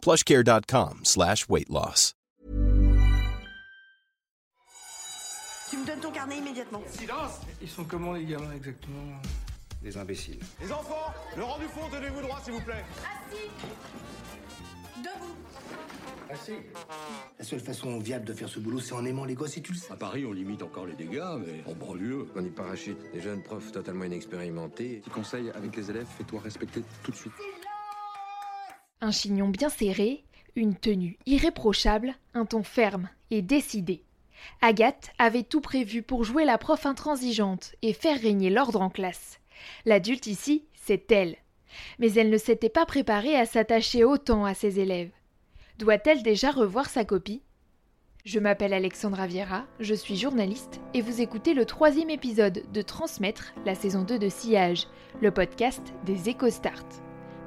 plushcare.com slash weight loss. Tu me donnes ton carnet immédiatement. Silence Ils sont comment les gamins exactement? Des imbéciles. Les enfants, le rang du fond, tenez-vous droit s'il vous plaît. Assis. Debout. Assis. La seule façon viable de faire ce boulot, c'est en aimant les gosses et tu le sais. À Paris, on limite encore les dégâts, mais en banlieue. On y parachute des jeunes profs totalement inexpérimentés. Petit conseil avec les élèves, fais-toi respecter tout de suite. Un chignon bien serré, une tenue irréprochable, un ton ferme et décidé. Agathe avait tout prévu pour jouer la prof intransigeante et faire régner l'ordre en classe. L'adulte ici, c'est elle. Mais elle ne s'était pas préparée à s'attacher autant à ses élèves. Doit-elle déjà revoir sa copie? Je m'appelle Alexandra Viera, je suis journaliste et vous écoutez le troisième épisode de Transmettre, la saison 2 de Sillage, le podcast des EcoStart.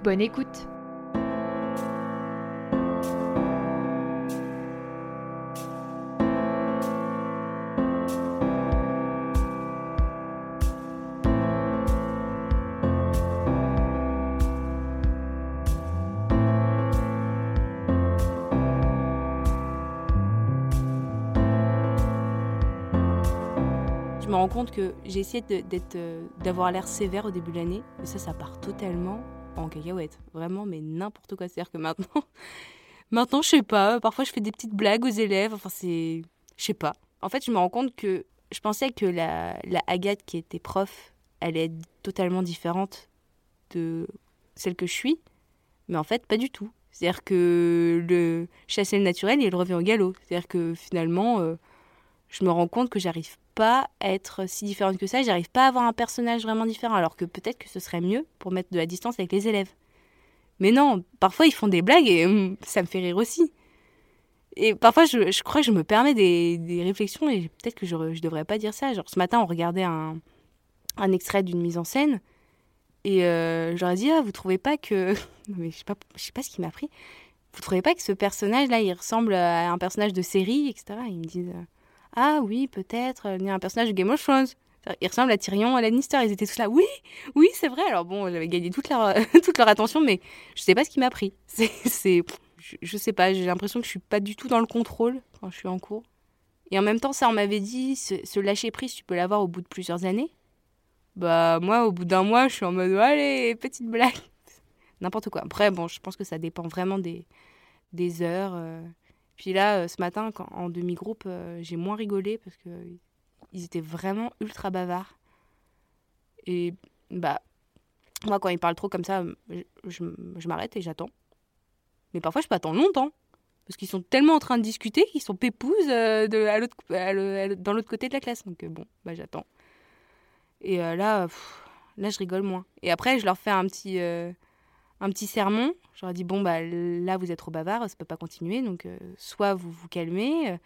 Bonne écoute rends compte que j'ai essayé d'être, euh, d'avoir l'air sévère au début de l'année, mais ça, ça part totalement en cacahuète. Vraiment, mais n'importe quoi. C'est-à-dire que maintenant, maintenant, je sais pas, parfois je fais des petites blagues aux élèves, enfin, c'est. Je sais pas. En fait, je me rends compte que je pensais que la, la Agathe qui était prof, elle est totalement différente de celle que je suis, mais en fait, pas du tout. C'est-à-dire que le chasser le naturel, il revient au galop. C'est-à-dire que finalement, euh, je me rends compte que j'arrive pas être si différente que ça, j'arrive pas à avoir un personnage vraiment différent, alors que peut-être que ce serait mieux pour mettre de la distance avec les élèves. Mais non, parfois ils font des blagues et hum, ça me fait rire aussi. Et parfois je, crois que je me permets des, réflexions et peut-être que je, je devrais pas dire ça. Genre ce matin on regardait un, extrait d'une mise en scène et euh, j'aurais dit ah vous trouvez pas que? Je sais pas je sais pas ce qui m'a pris vous trouvez pas que ce personnage là il ressemble à un personnage de série etc ils me disent euh, ah oui, peut-être, euh, il y a un personnage de Game of Thrones. Il ressemble à Tyrion, à Lannister. Ils étaient tous là. Oui, oui, c'est vrai. Alors bon, j'avais gagné toute leur, toute leur attention, mais je sais pas ce qui m'a pris. C'est, je, je sais pas. J'ai l'impression que je suis pas du tout dans le contrôle quand je suis en cours. Et en même temps, ça, on m'avait dit, ce, ce lâcher prise, tu peux l'avoir au bout de plusieurs années. Bah moi, au bout d'un mois, je suis en mode allez, petite blague, n'importe quoi. Après, bon, je pense que ça dépend vraiment des, des heures. euh. Puis là, euh, ce matin, en demi-groupe, euh, j'ai moins rigolé parce que euh, ils étaient vraiment ultra bavards. Et bah, moi, quand ils parlent trop comme ça, je, m'arrête et j'attends. Mais parfois, je peux attendre longtemps. Parce qu'ils sont tellement en train de discuter qu'ils sont pépouses dans l'autre côté de la classe. Donc bon, bah, j'attends. Et là, là, je rigole moins. Et après, je leur fais un petit, un petit sermon. Je leur dis bon bah là vous êtes trop bavard, ça peut pas continuer. Donc euh, soit vous vous calmez, euh,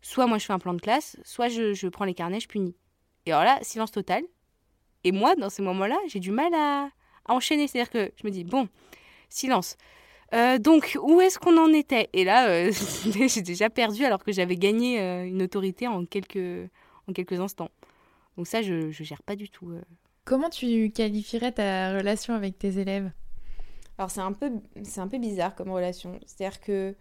soit moi je fais un plan de classe, soit je, je prends les carnets, je punis. Et alors là, silence total. Et moi, dans ces moments-là, j'ai du mal à, enchaîner. C'est-à-dire que je me dis bon, silence. Euh, donc, où est-ce qu'on en était? Et là, j'ai déjà perdu alors que j'avais gagné une autorité en quelques, en quelques instants. Donc ça, je ne gère pas du tout. Comment tu qualifierais ta relation avec tes élèves? Alors c'est un peu un peu bizarre comme relation. C'est-à-dire que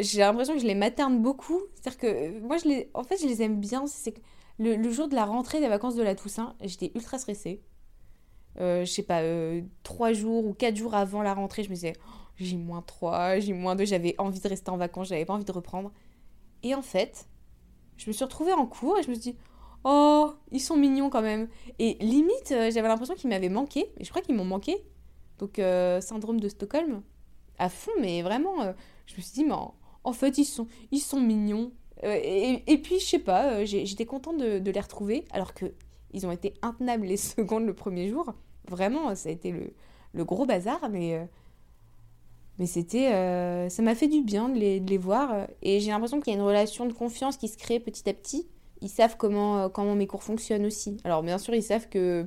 j'ai l'impression que je les materne beaucoup. C'est-à-dire que euh, moi je les en fait je les aime bien. C'est le, le jour de la rentrée des vacances de la Toussaint, j'étais ultra stressée. Euh, je sais pas, euh, trois jours ou quatre jours avant la rentrée, je me disais Oh, j'ai moins 3, j'ai moins 2, j'avais envie de rester en vacances, j'avais pas envie de reprendre. Et en fait, je me suis retrouvée en cours et je me suis dit Oh, ils sont mignons quand même. Et limite, euh, j'avais l'impression qu'ils m'avaient manqué, et je crois qu'ils m'ont manqué. Donc, euh, syndrome de Stockholm, à fond, mais vraiment, euh, je me suis dit, mais en, fait, ils sont, ils sont mignons. Euh, et, puis, je sais pas, j'étais contente de, les retrouver, alors que ils ont été intenables les secondes le premier jour. Vraiment, ça a été le, gros bazar, mais, Mais c'était, ça m'a fait du bien de les, de les voir. Et j'ai l'impression qu'il y a une relation de confiance qui se crée petit à petit. Ils savent comment, comment mes cours fonctionnent aussi. Alors bien sûr, ils savent que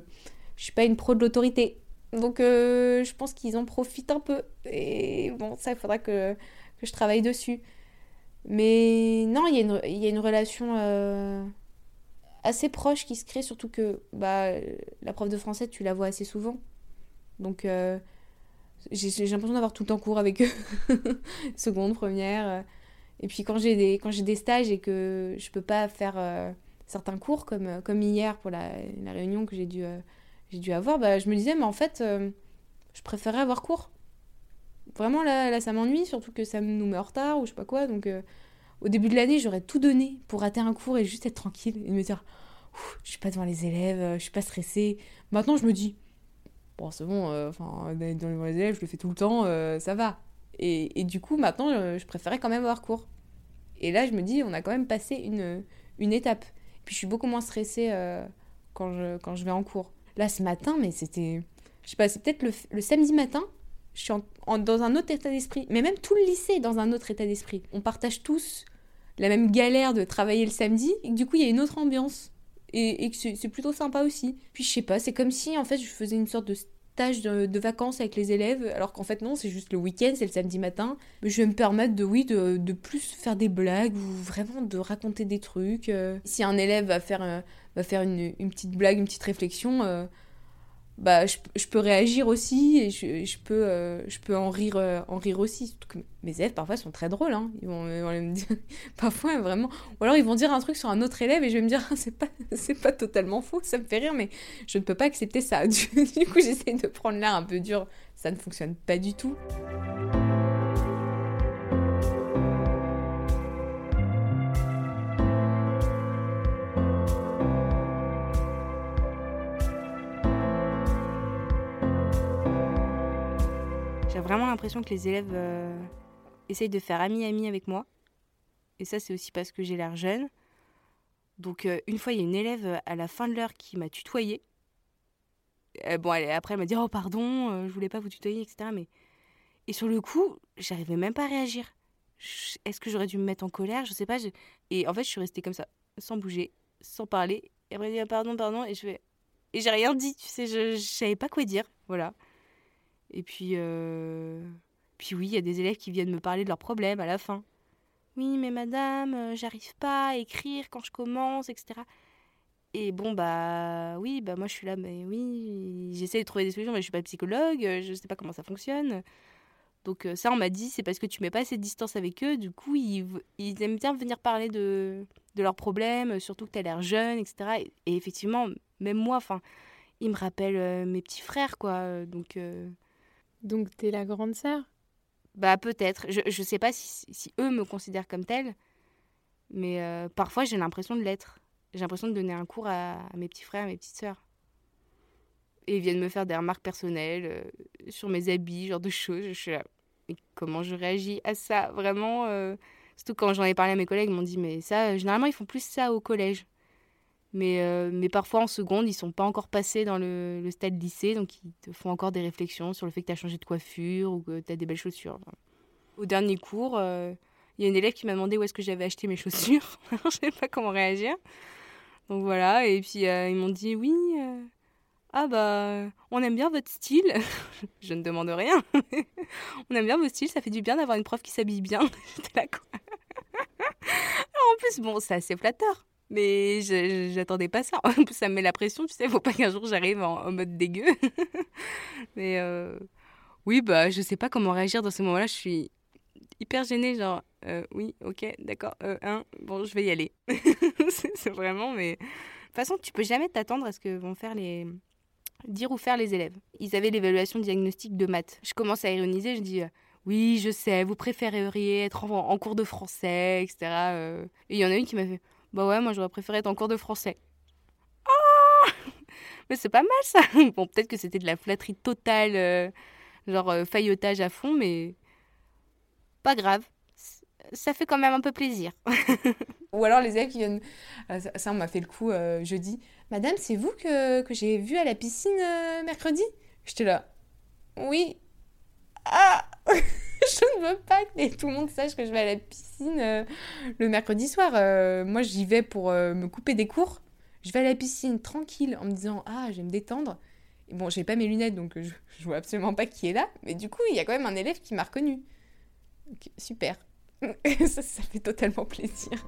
je suis pas une pro de l'autorité. Donc euh, je pense qu'ils en profitent un peu. Et bon, ça, il faudra que, que je travaille dessus. Mais non, il y a une, il y a une relation euh, assez proche qui se crée, surtout que bah, la prof de français, tu la vois assez souvent. Donc euh, j'ai l'impression d'avoir tout le temps cours avec eux. Seconde, première. Et puis quand j'ai des, quand des stages et que je peux pas faire certains cours, comme, comme hier pour la, la réunion que j'ai dû, j'ai dû avoir, bah, je me disais, mais en fait, euh, je préférerais avoir cours. Vraiment, là, ça m'ennuie, surtout que ça nous met en retard ou je sais pas quoi. Donc, euh, au début de l'année, j'aurais tout donné pour rater un cours et juste être tranquille et me dire, je suis pas devant les élèves, euh, je suis pas stressée. Maintenant, je me dis, bon, c'est bon, euh, enfin, d'être devant les élèves, je le fais tout le temps, euh, ça va. Et, et du coup, maintenant, euh, je préférais quand même avoir cours. Et là, je me dis, on a quand même passé une, une étape. Puis je suis beaucoup moins stressée euh, quand, je, quand je vais en cours. Là, ce matin, mais c'était. Je sais pas, c'est peut-être le, samedi matin, je suis dans un autre état d'esprit. Mais même tout le lycée est dans un autre état d'esprit. On partage tous la même galère de travailler le samedi, et du coup, il y a une autre ambiance. Et, et que c'est plutôt sympa aussi. Puis je sais pas, c'est comme si en fait je faisais une sorte de de vacances avec les élèves, alors qu'en fait non, c'est juste le week-end, c'est le samedi matin. Mais je vais me permettre de, oui, de, de plus faire des blagues ou vraiment de raconter des trucs. euh. Si un élève va faire, euh, va faire une, une petite blague, une petite réflexion, euh, bah, je, je peux réagir aussi et je, je peux, euh, je peux en, rire, euh, en rire aussi. Mes élèves, parfois, sont très drôles. Hein. Ils, vont, me dire... parfois, vraiment... Ou alors, ils vont dire un truc sur un autre élève et je vais me dire, c'est pas, pas totalement faux, ça me fait rire, mais je ne peux pas accepter ça. Du, du coup, j'essaie de prendre l'air un peu dur. Ça ne fonctionne pas du tout. Vraiment l'impression que les élèves euh, essayent de faire ami-ami avec moi. Et ça, c'est aussi parce que j'ai l'air jeune. Donc, euh, une fois, il y a une élève euh, à la fin de l'heure qui m'a tutoyé. Euh, bon, après, elle m'a dit Oh, pardon, je voulais pas vous tutoyer, etc. Mais... Et sur le coup, j'arrivais même pas à réagir. Est-ce que j'aurais dû me mettre en colère? Je sais pas. Et en fait, je suis restée comme ça, sans bouger, sans parler. Et elle dit Ah, Pardon, pardon. Et je fais. Et j'ai rien dit, tu sais, je, je savais pas quoi dire. Voilà. Et puis, euh, puis oui, il y a des élèves qui viennent me parler de leurs problèmes à la fin. Oui, mais madame, euh, j'arrive pas à écrire quand je commence, etc. Et bon, bah oui, bah moi je suis là, mais oui, j'essaie de trouver des solutions, mais je suis pas psychologue, euh, je sais pas comment ça fonctionne. Donc ça, on m'a dit, c'est parce que tu mets pas assez de distance avec eux, du coup, ils, aiment bien venir parler de, de leurs problèmes, surtout que tu as l'air jeune, etc. Et, effectivement, même moi, enfin, ils me rappellent mes petits frères, quoi. Donc... Donc, t'es la grande sœur? Bah peut-être. Je, je sais pas si, si eux me considèrent comme telle, mais euh, parfois j'ai l'impression de l'être. J'ai l'impression de donner un cours à, mes petits frères, à mes petites sœurs. Et ils viennent me faire des remarques personnelles euh, sur mes habits, genre de choses. Je suis là, comment je réagis à ça? Vraiment, euh, surtout quand j'en ai parlé à mes collègues, ils m'ont dit, mais ça, généralement ils font plus ça au collège. Mais, euh, mais parfois en seconde, ils sont pas encore passés dans le, le stade lycée, donc ils te font encore des réflexions sur le fait que tu as changé de coiffure ou que tu as des belles chaussures. Au dernier cours, euh, il y a une élève qui m'a demandé où est-ce que j'avais acheté mes chaussures. je ne savais pas comment réagir. Donc voilà, et puis euh, ils m'ont dit oui, ah bah on aime bien votre style. je ne demande rien. on aime bien votre style, ça fait du bien d'avoir une prof qui s'habille bien. J'étais là quoi. En plus, bon, c'est assez flatteur. Mais j'attendais pas ça. Ça me met la pression, tu sais. Faut pas qu'un jour j'arrive en, mode dégueu. Mais euh, oui, bah, je sais pas comment réagir dans ce moment-là. Je suis hyper gênée. Genre, euh, oui, ok, d'accord. Euh, bon, je vais y aller. c'est vraiment, mais. De toute façon, tu peux jamais t'attendre à ce que vont faire les. dire ou faire les élèves. Ils avaient l'évaluation diagnostique de maths. Je commence à ironiser, je dis. euh, oui, je sais, vous préféreriez être en, en cours de français, etc. Et il y en a une qui m'a fait Bah ouais, moi j'aurais préféré être en cours de français. Ah Mais c'est pas mal ça Bon, peut-être que c'était de la flatterie totale, euh, genre euh, faillotage à fond, mais pas grave. Ça fait quand même un peu plaisir. Ou alors les élèves qui viennent. Ah, Ça, on m'a fait le coup euh, jeudi. Madame, c'est vous que, que j'ai vu à la piscine euh, mercredi? J'étais là. Oui. Ah je veux pas que tout le monde sache que je vais à la piscine euh, le mercredi soir. Euh, moi, j'y vais pour euh, me couper des cours. Je vais à la piscine tranquille en me disant Ah, je vais me détendre. Et bon, j'ai pas mes lunettes donc je, je vois absolument pas qui est là. Mais du coup, il y a quand même un élève qui m'a reconnu. super. ça, ça fait totalement plaisir.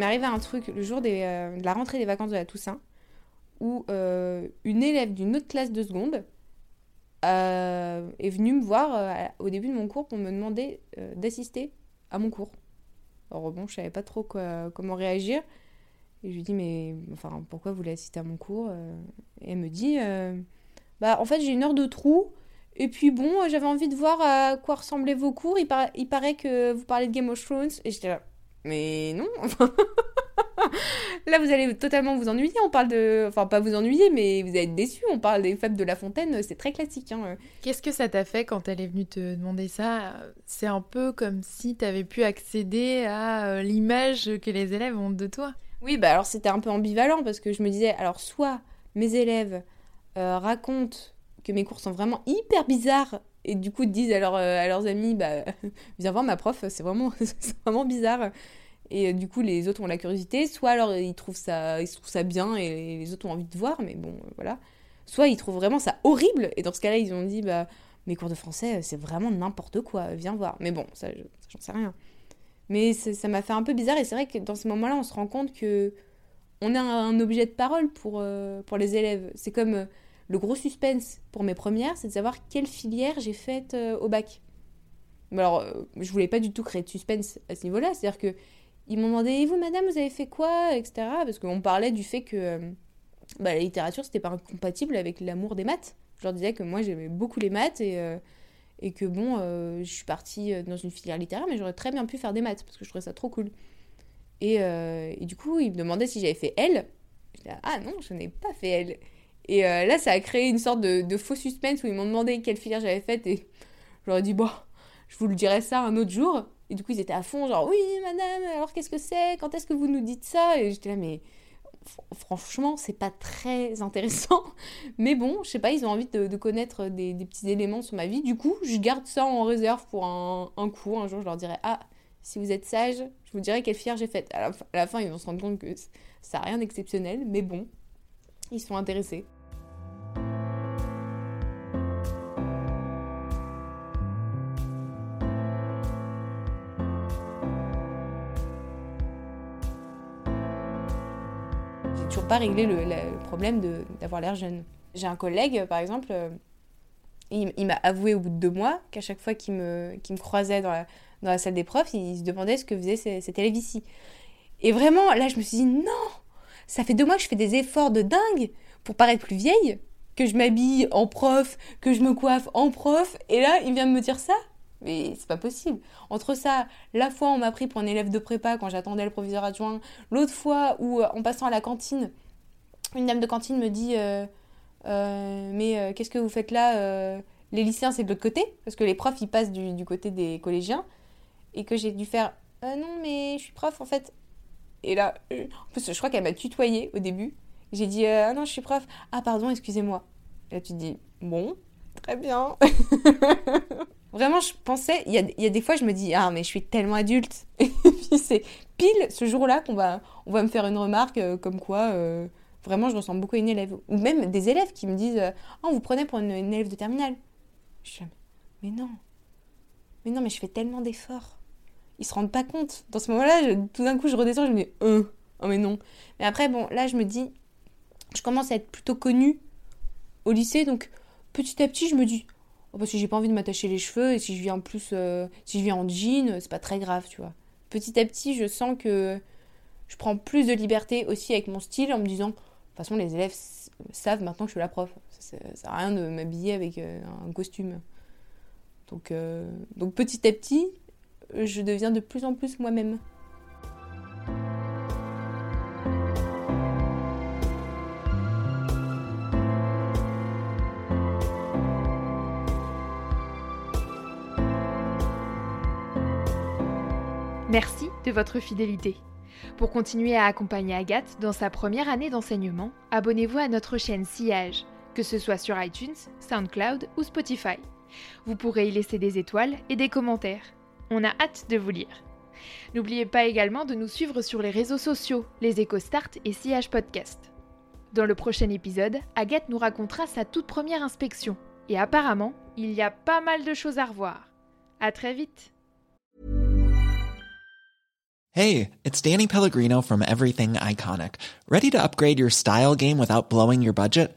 M'est arrivé un truc le jour euh, de la rentrée des vacances de la Toussaint où euh, une élève d'une autre classe de seconde euh, est venue me voir au début de mon cours pour me demander d'assister à mon cours. Alors bon, je savais pas trop comment réagir. Et je lui dis, mais enfin, pourquoi vous voulez assister à mon cours Et elle me dit, bah en fait j'ai une heure de trou. Et puis bon, j'avais envie de voir à quoi ressemblaient vos cours. Il, il paraît que vous parlez de Game of Thrones. Et j'étais là, mais non. Là, vous allez totalement vous ennuyer. On parle de. Enfin, pas vous ennuyer, mais vous allez être déçu. On parle des fables de La Fontaine. C'est très classique. Hein. Qu'est-ce que ça t'a fait quand elle est venue te demander ça? C'est un peu comme si tu avais pu accéder à euh, l'image que les élèves ont de toi. Oui, bah alors c'était un peu ambivalent parce que je me disais, alors soit mes élèves euh, racontent que mes cours sont vraiment hyper bizarres et du coup disent à, euh, à leurs amis bah viens voir ma prof c'est vraiment vraiment bizarre. Et euh, du coup les autres ont la curiosité. Soit alors ils trouvent ça ils trouvent ça bien et les autres ont envie de voir mais bon euh, voilà. Soit ils trouvent vraiment ça horrible et dans ce cas-là ils ont dit bah mes cours de français c'est vraiment n'importe quoi viens voir. Mais bon ça, j'en sais rien. Mais ça m'a fait un peu bizarre et c'est vrai que dans ce moment-là on se rend compte que on a un objet de parole pour pour les élèves. C'est comme le gros suspense pour mes premières, c'est de savoir quelle filière j'ai faite euh, au bac. Mais alors, euh, je voulais pas du tout créer de suspense à ce niveau-là. C'est-à-dire que ils m'ont demandé Et vous, madame, vous avez fait quoi etc. Parce qu'on parlait du fait que euh, bah, la littérature, c'était pas incompatible avec l'amour des maths. Je leur disais que moi, j'aimais beaucoup les maths et, et que bon, je suis partie dans une filière littéraire, mais j'aurais très bien pu faire des maths parce que je trouvais ça trop cool. Et, et du coup, ils me demandaient si j'avais fait L. Je disais Ah non, je n'ai pas fait L. Et euh, là, ça a créé une sorte de, faux suspense où ils m'ont demandé quelle filière j'avais faite et j'aurais dit, bon, je vous le dirai ça un autre jour. Et du coup, ils étaient à fond, genre, oui, madame, alors qu'est-ce que c'est? Quand est-ce que vous nous dites ça? Et j'étais là, mais franchement, c'est pas très intéressant. Mais bon, je sais pas, ils ont envie de, connaître des, petits éléments sur ma vie. Du coup, je garde ça en réserve pour un, un cours. Un jour, je leur dirai, ah, si vous êtes sage, je vous dirai quelle filière j'ai faite. À, à la, fin, ils vont se rendre compte que ça n'a rien d'exceptionnel, mais bon, ils sont intéressés. J'ai toujours pas réglé le, problème d'avoir l'air jeune. J'ai un collègue, par exemple, euh, il, m'a avoué au bout de deux mois qu'à chaque fois qu'il me, me croisait dans la, dans la salle des profs, il, se demandait ce que faisait cet élève ici. Et vraiment, là, je me suis dit, non, ça fait deux mois que je fais des efforts de dingue pour paraître plus vieille, que je m'habille en prof, que je me coiffe en prof, et là, il vient de me dire ça mais c'est pas possible. Entre ça, la fois on m'a pris pour un élève de prépa quand j'attendais le proviseur adjoint, l'autre fois où euh, en passant à la cantine, une dame de cantine me dit euh, euh, mais qu'est-ce que vous faites là Les lycéens c'est de l'autre côté parce que les profs ils passent du côté des collégiens et que j'ai dû faire non mais je suis prof en fait. Et là, en plus je crois qu'elle m'a tutoyé au début j'ai dit Ah non, je suis prof. Ah, pardon, excusez-moi. Là, tu te dis Bon, très bien. Vraiment, je pensais, il y a, des fois, je me dis, ah, mais je suis tellement adulte. Et puis, c'est pile ce jour-là qu'on va, on va me faire une remarque euh, comme quoi, euh, vraiment, je ressemble beaucoup à une élève. Ou même des élèves qui me disent, ah, on vous prenait pour une, élève de terminale. Je suis mais non. Mais non, mais je fais tellement d'efforts. Ils se rendent pas compte. Dans ce moment-là, tout d'un coup, je redescends, je me dis, euh, oh, mais non. Mais après, bon, là, je me dis, je commence à être plutôt connue au lycée, donc petit à petit, je me dis, oh, parce que j'ai pas envie de m'attacher les cheveux, et si je viens en plus, euh, si je viens en jean, c'est pas très grave, tu vois. Petit à petit, je sens que je prends plus de liberté aussi avec mon style en me disant, de toute façon, les élèves savent maintenant que je suis la prof. Ça, sert à rien de m'habiller avec euh, un costume. Donc, euh, donc petit à petit, euh, je deviens de plus en plus moi-même. Merci de votre fidélité. Pour continuer à accompagner Agathe dans sa première année d'enseignement, abonnez-vous à notre chaîne Sillage, que ce soit sur iTunes, SoundCloud ou Spotify. Vous pourrez y laisser des étoiles et des commentaires. On a hâte de vous lire. N'oubliez pas également de nous suivre sur les réseaux sociaux, les EcoStart et Sillage Podcast. Dans le prochain épisode, Agathe nous racontera sa toute première inspection. Et apparemment, il y a pas mal de choses à revoir. À très vite! Hey, it's Danny Pellegrino from Everything Iconic. Ready to upgrade your style game without blowing your budget?